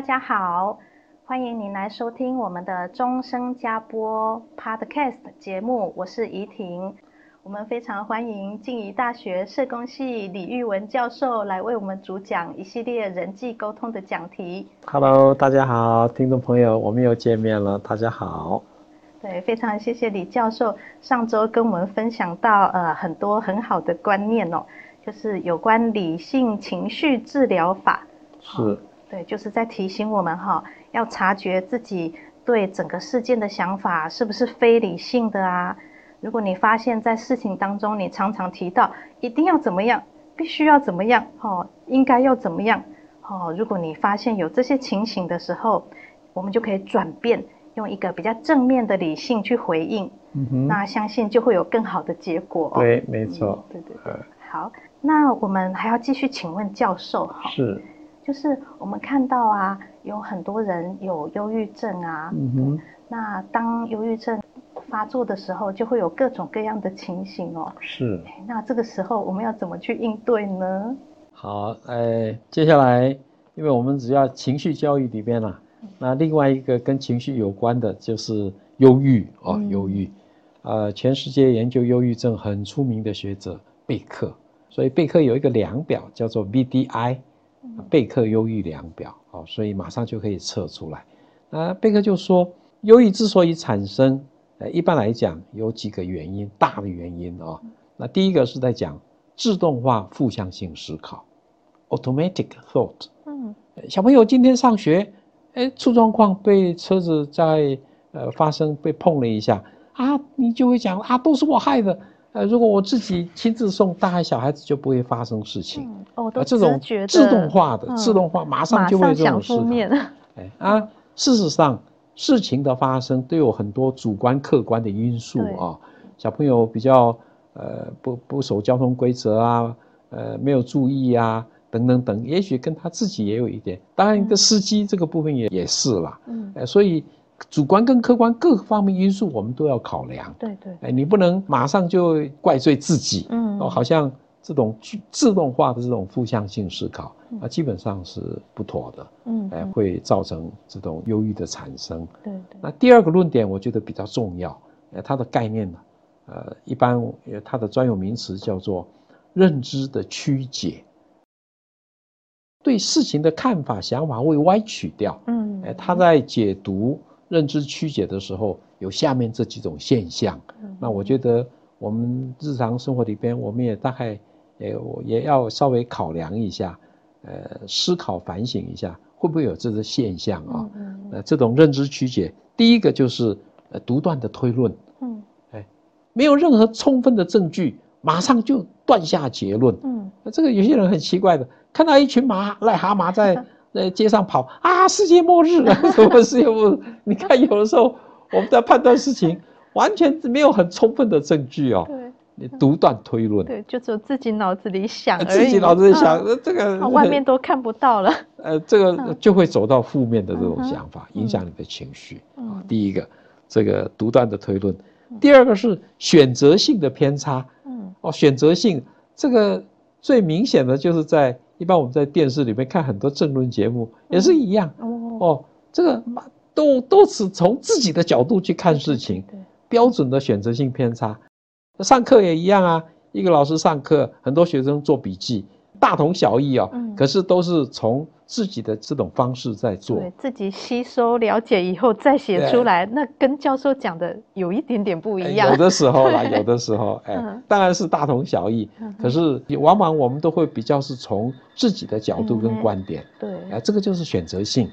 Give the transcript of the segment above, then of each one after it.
大家好，欢迎您来收听我们的终生加播 Podcast 节目，我是怡婷。我们非常欢迎静宜大学社工系李玉文教授来为我们主讲一系列人际沟通的讲题。Hello，大家好，听众朋友，我们又见面了，大家好。对，非常谢谢李教授上周跟我们分享到呃很多很好的观念哦，就是有关理性情绪治疗法。是。对，就是在提醒我们哈，要察觉自己对整个事件的想法是不是非理性的啊？如果你发现，在事情当中，你常常提到一定要怎么样，必须要怎么样，哦，应该要怎么样，哦，如果你发现有这些情形的时候，我们就可以转变，用一个比较正面的理性去回应，嗯哼，那相信就会有更好的结果。对，没错，嗯、对对对。好，那我们还要继续请问教授哈。是。就是我们看到啊，有很多人有忧郁症啊。嗯哼。那当忧郁症发作的时候，就会有各种各样的情形哦。是。那这个时候我们要怎么去应对呢？好，呃，接下来，因为我们只要情绪教育里边啊，那另外一个跟情绪有关的就是忧郁哦，忧郁。呃，全世界研究忧郁症很出名的学者贝克，所以贝克有一个量表叫做 BDI。贝克忧郁量表，好，所以马上就可以测出来。那贝克就说，忧郁之所以产生，呃，一般来讲有几个原因，大的原因啊。那第一个是在讲自动化负向性思考，automatic thought。嗯，小朋友今天上学，哎，出状况被车子在呃发生被碰了一下啊，你就会讲啊，都是我害的。呃，如果我自己亲自送，大孩小孩子就不会发生事情。嗯、哦，这种自动化的、嗯、自动化，马上就会这种思考。哎啊，事实上，事情的发生都有很多主观、客观的因素啊。小朋友比较呃不不守交通规则啊，呃没有注意啊，等等等，也许跟他自己也有一点。当然，一个司机这个部分也、嗯、也是啦。嗯，呃，所以。主观跟客观各方面因素，我们都要考量。对对，哎，你不能马上就怪罪自己。嗯，哦，好像这种自动化的这种负向性思考，啊，基本上是不妥的。嗯，哎，会造成这种忧郁的产生。对对。那第二个论点，我觉得比较重要。哎，它的概念呢，呃，一般它的专有名词叫做认知的曲解，对事情的看法、想法会歪曲掉。嗯，哎，他在解读。认知曲解的时候，有下面这几种现象。那我觉得我们日常生活里边，我们也大概也也要稍微考量一下，呃，思考反省一下，会不会有这个现象啊？呃，这种认知曲解，第一个就是呃独断的推论。嗯，哎，没有任何充分的证据，马上就断下结论。嗯，那这个有些人很奇怪的，看到一群马癞蛤蟆在。在街上跑啊！世界末日了，什么世界末日？你看，有的时候我们在判断事情，完全没有很充分的证据哦。对，你独断推论。对，就只有自己脑子里想而已。自己脑子里想，呃、这个外面都看不到了。呃，这个就会走到负面的这种想法，影响你的情绪。啊，第一个，这个独断的推论；第二个是选择性的偏差。嗯，哦，选择性这个最明显的就是在。一般我们在电视里面看很多政论节目也是一样。哦，这个都都是从自己的角度去看事情，标准的选择性偏差。上课也一样啊，一个老师上课，很多学生做笔记，大同小异啊，可是都是从自己的这种方式在做，对，自己吸收了解以后再写出来，那跟教授讲的有一点点不一样。有的时候啦，有的时候，哎，当然是大同小异。可是往往我们都会比较是从自己的角度跟观点，对，哎，这个就是选择性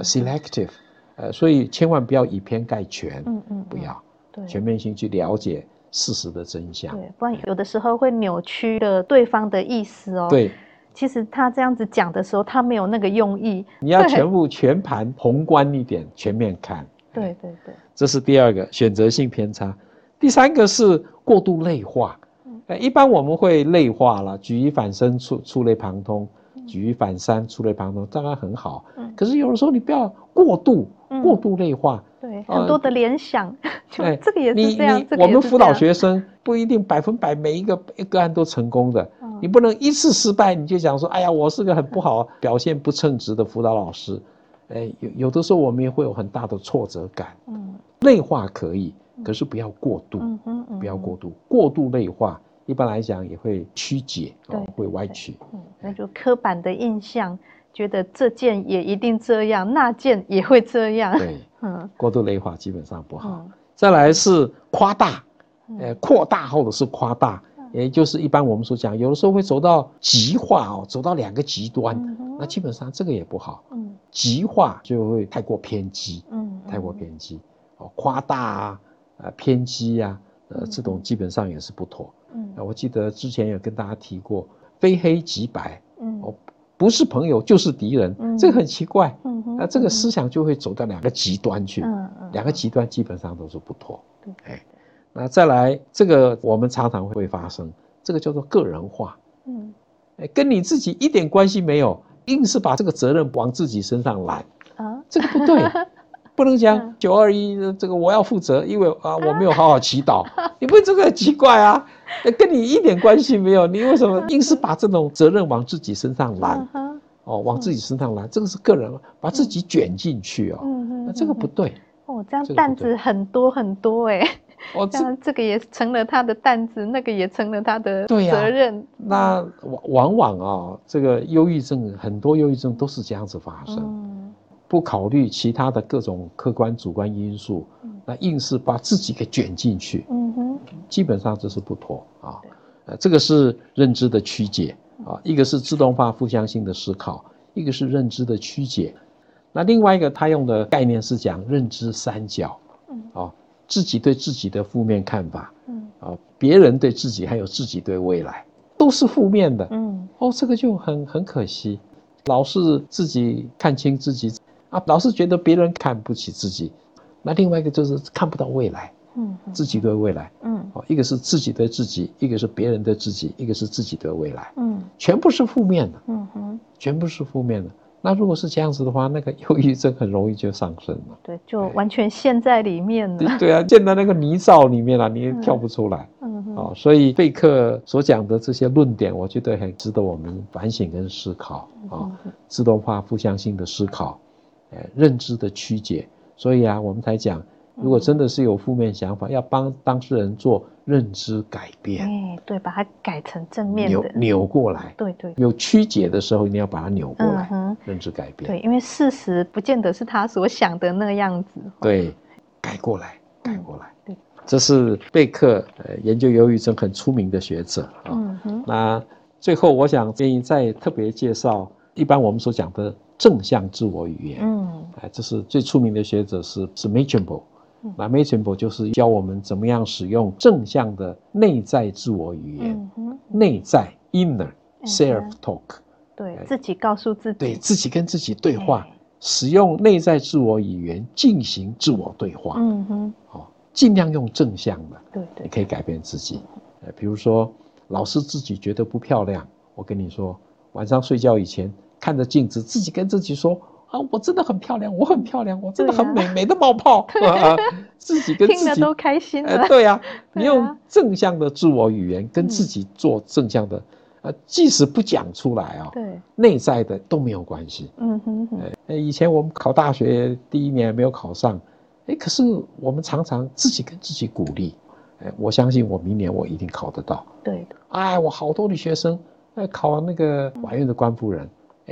，selective，呃，所以千万不要以偏概全，嗯嗯，不要，对，全面性去了解事实的真相，对，不然有的时候会扭曲了对方的意思哦，对。其实他这样子讲的时候，他没有那个用意。你要全部全盘宏观一点，全面看。对对对，这是第二个选择性偏差。第三个是过度类化。嗯，一般我们会类化了，举一反三，触触类旁通；举一反三，触类旁通，当然很好。嗯，可是有的时候你不要过度，过度类化。对，很多的联想，就这个也是这样。我们辅导学生不一定百分百每一个个案都成功的。你不能一次失败你就讲说，哎呀，我是个很不好表现不称职的辅导老师，哎，有有的时候我们也会有很大的挫折感。嗯，内化可以，可是不要过度，嗯嗯不要过度，过度内化一般来讲也会曲解，哦，会歪曲。嗯，那就刻板的印象，觉得这件也一定这样，那件也会这样。对，嗯，过度内化基本上不好。再来是夸大，呃，扩大或者是夸大。也就是一般我们所讲，有的时候会走到极化哦，走到两个极端，嗯、那基本上这个也不好。嗯，极化就会太过偏激，嗯，太过偏激，哦，夸大啊，呃，偏激呀，啊，呃，这种基本上也是不妥。嗯，我记得之前有跟大家提过，非黑即白，嗯，哦，不是朋友就是敌人，嗯，这个很奇怪，嗯哼，那这个思想就会走到两个极端去，嗯嗯，两个极端基本上都是不妥，对，哎。那再来，这个我们常常会发生，这个叫做个人化，嗯，跟你自己一点关系没有，硬是把这个责任往自己身上揽，啊，这个不对，不能讲九二一这个我要负责，因为啊我没有好好祈祷，你不会这个很奇怪啊，跟你一点关系没有，你为什么硬是把这种责任往自己身上揽？哦，往自己身上揽，这个是个人，把自己卷进去哦，那这个不对，哦，这样担子很多很多哎。哦，这这个也成了他的担子，那个也成了他的责任。啊、那往往啊，这个忧郁症很多忧郁症都是这样子发生，嗯、不考虑其他的各种客观主观因素，嗯、那硬是把自己给卷进去，嗯哼，基本上这是不妥啊。呃这个是认知的曲解啊，一个是自动化负向性的思考，一个是认知的曲解。那另外一个他用的概念是讲认知三角，嗯，啊。自己对自己的负面看法，嗯，啊，别人对自己还有自己对未来，都是负面的，嗯，哦，这个就很很可惜，老是自己看清自己，啊，老是觉得别人看不起自己，那另外一个就是看不到未来，嗯，自己对未来，嗯，哦，一个是自己对自己，一个是别人对自己，一个是自己对未来，嗯，全部是负面的，嗯哼，全部是负面的。那如果是这样子的话，那个忧郁症很容易就上升了。对，就完全陷在里面了。对，对啊，陷在那个泥沼里面了，你也跳不出来。嗯嗯。哦，所以贝克所讲的这些论点，我觉得很值得我们反省跟思考啊。哦，自动化负向性的思考，呃，认知的曲解。所以啊，我们才讲。如果真的是有负面想法，要帮当事人做认知改变，哎，对，把它改成正面的，扭扭过来，对对，有曲解的时候，你要把它扭过来，认知改变，对，因为事实不见得是他所想的那个样子，对，改过来，改过来，对，这是贝克呃研究忧郁症很出名的学者啊，嗯哼，那最后我想建议再特别介绍，一般我们所讲的正向自我语言，嗯，哎，这是最出名的学者是是那 Machambeau 就是教我们怎么样使用正向的内在自我语言，内在 inner self talk，对自己告诉自己，对自己跟自己对话，使用内在自我语言进行自我对话，嗯哼，好，尽量用正向的，对对，你可以改变自己，呃，比如说老师自己觉得不漂亮，我跟你说，晚上睡觉以前看着镜子，自己跟自己说。啊，我真的很漂亮，我很漂亮，我真的很美，美的冒泡，自己跟自己听都开心了。对呀，你用正向的自我语言跟自己做正向的，即使不讲出来啊，对，内在的都没有关系。嗯哼哼。以前我们考大学第一年没有考上，哎，可是我们常常自己跟自己鼓励，哎，我相信我明年我一定考得到。对的。哎，我好多的学生，哎，考那个法院的官夫人。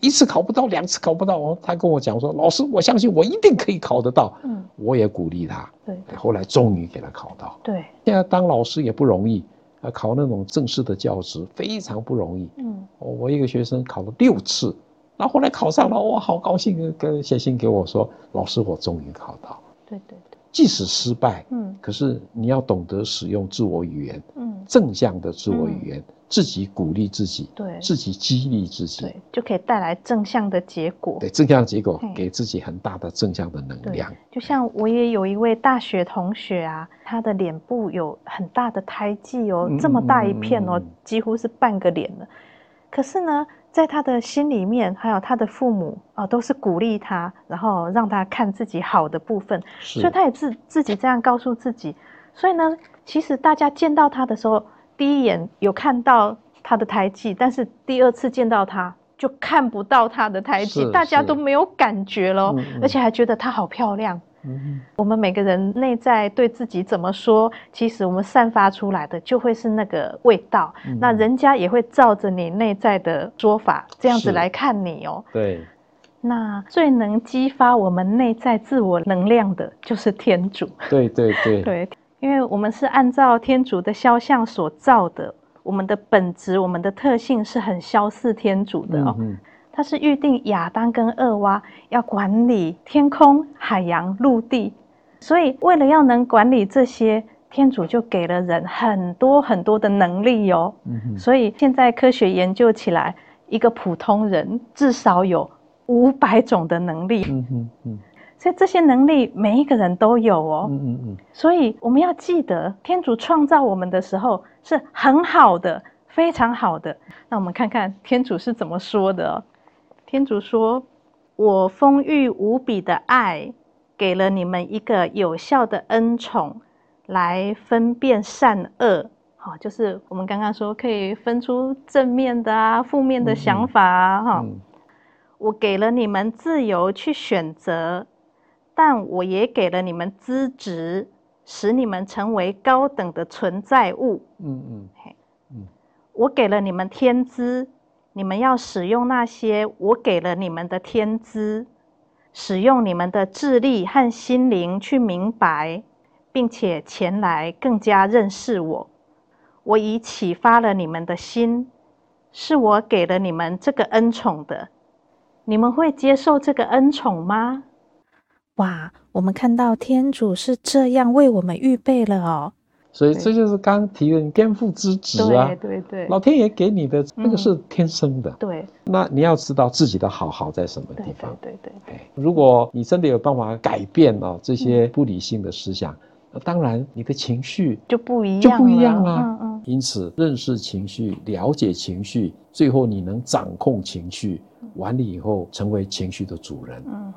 一次考不到，两次考不到，哦，他跟我讲说，老师，我相信我一定可以考得到。嗯，我也鼓励他。对，后来终于给他考到。对，现在当老师也不容易，啊，考那种正式的教职非常不容易。嗯，我一个学生考了六次，然后后来考上了，我好高兴，跟写信给我说，老师，我终于考到。对对对。即使失败，嗯，可是你要懂得使用自我语言，嗯，正向的自我语言，嗯、自己鼓励自己，对，自己激励自己，对，就可以带来正向的结果。对，正向的结果给自己很大的正向的能量。就像我也有一位大学同学啊，他的脸部有很大的胎记哦，嗯、这么大一片哦，嗯、几乎是半个脸了。可是呢，在他的心里面，还有他的父母啊、呃，都是鼓励他，然后让他看自己好的部分，所以他也自自己这样告诉自己。所以呢，其实大家见到他的时候，第一眼有看到他的胎记，但是第二次见到他就看不到他的胎记，大家都没有感觉了，嗯嗯，而且还觉得她好漂亮。嗯，我们每个人内在对自己怎么说，其实我们散发出来的就会是那个味道。嗯、那人家也会照着你内在的说法这样子来看你哦。对。那最能激发我们内在自我能量的，就是天主。对对对。对，因为我们是按照天主的肖像所造的，我们的本质、我们的特性是很相似天主的哦。嗯他是预定亚当跟厄娃要管理天空、海洋、陆地，所以为了要能管理这些，天主就给了人很多很多的能力哟。嗯哼。所以现在科学研究起来，一个普通人至少有五百种的能力。嗯哼嗯。所以这些能力每一个人都有哦。嗯嗯嗯。所以我们要记得，天主创造我们的时候是很好的，非常好的。那我们看看天主是怎么说的哦。天主说：“我丰裕无比的爱，给了你们一个有效的恩宠，来分辨善恶。好，就是我们刚刚说可以分出正面的啊，负面的想法啊。哈、嗯，我给了你们自由去选择，但我也给了你们资质，使你们成为高等的存在物。嗯嗯，嘿，嗯，我给了你们天资。”你们要使用那些我给了你们的天资，使用你们的智力和心灵去明白，并且前来更加认识我。我已启发了你们的心，是我给了你们这个恩宠的。你们会接受这个恩宠吗？哇，我们看到天主是这样为我们预备了哦。所以这就是刚刚提的你天赋之子啊，对对对，老天爷给你的那个是天生的，对。那你要知道自己的好好在什么地方，对对对。如果你真的有办法改变哦这些不理性的思想，那当然你的情绪就不一样，就不一样了。嗯嗯。因此，认识情绪，了解情绪，最后你能掌控情绪，完了以后成为情绪的主人。嗯。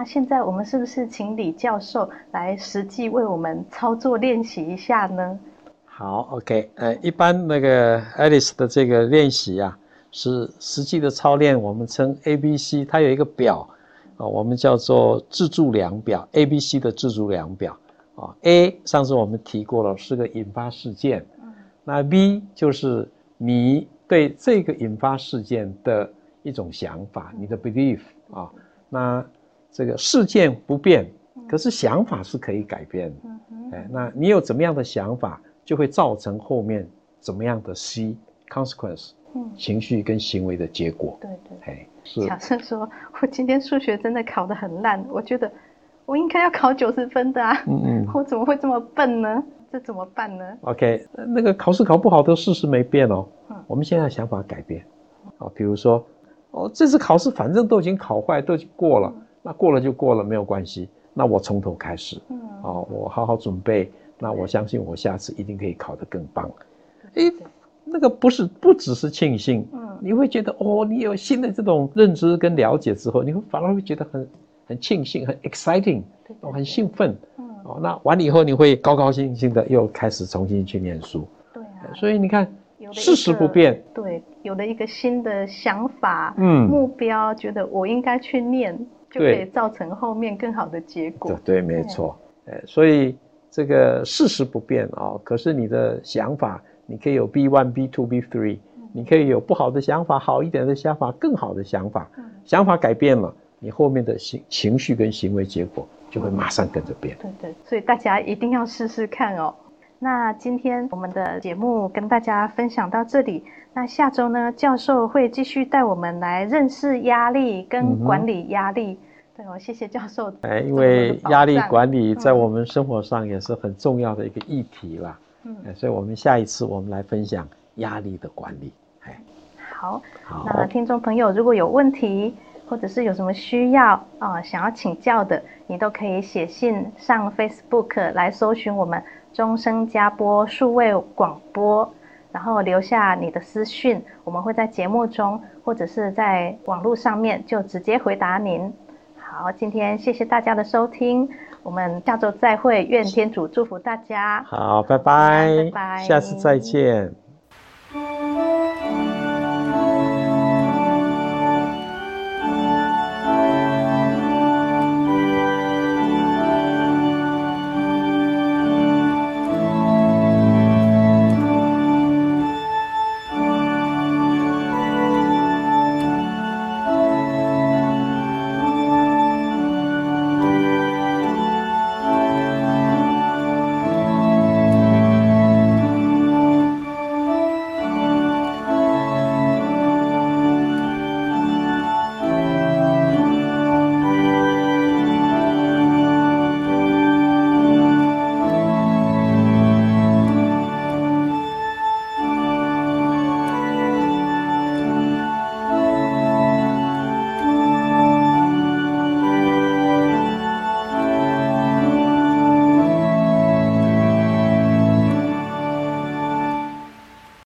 那现在我们是不是请李教授来实际为我们操作练习一下呢？好，OK，呃，一般那个 Alice 的这个练习啊，是实际的操练，我们称 ABC，它有一个表啊，我们叫做自助量表，ABC 的自助量表啊。A 上次我们提过了，是个引发事件，那 B 就是你对这个引发事件的一种想法，你的 belief 啊，那。这个事件不变，可是想法是可以改变的。哎，那你有怎么样的想法，就会造成后面怎么样的 C consequence，嗯，情绪跟行为的结果。对对。哎，是。假设说我今天数学真的考得很烂，我觉得我应该要考九十分的啊。嗯嗯。我怎么会这么笨呢？这怎么办呢？OK，那个考试考不好的事实没变哦。嗯。我们现在想法改变。啊，比如说，哦，这次考试反正都已经考坏，都已经过了。那过了就过了，没有关系。那我从头开始，嗯，哦，我好好准备。那我相信我下次一定可以考得更棒。诶，那个不是不只是庆幸，嗯，你会觉得哦，你有新的这种认知跟了解之后，你会反而会觉得很很庆幸，很 exciting，哦，很兴奋，嗯，哦，那完了以后你会高高兴兴的又开始重新去念书。对啊，所以你看，事实不变，对，有了一个新的想法，嗯，目标，觉得我应该去念。就可以造成后面更好的结果。对，对，没错。哎，所以这个事实不变啊，可是你的想法，你可以有 B one、B two、B three。你可以有不好的想法，好一点的想法，更好的想法。想法改变了，你后面的情情绪跟行为结果就会马上跟着变。对对，所以大家一定要试试看哦。那今天我们的节目跟大家分享到这里，那下周呢，教授会继续带我们来认识压力跟管理压力。嗯对哦，谢谢教授。哎，因为压力管理在我们生活上也是很重要的一个议题啦。嗯，所以我们下一次我们来分享压力的管理。哎，好，好。那听众朋友如果有问题，或者是有什么需要啊、呃，想要请教的，你都可以写信上 Facebook 来搜寻我们终生加播数位广播，然后留下你的私讯，我们会在节目中或者是在网络上面就直接回答您。好，今天谢谢大家的收听，我们下周再会，愿天主祝福大家。好，拜拜，拜拜，下次再见。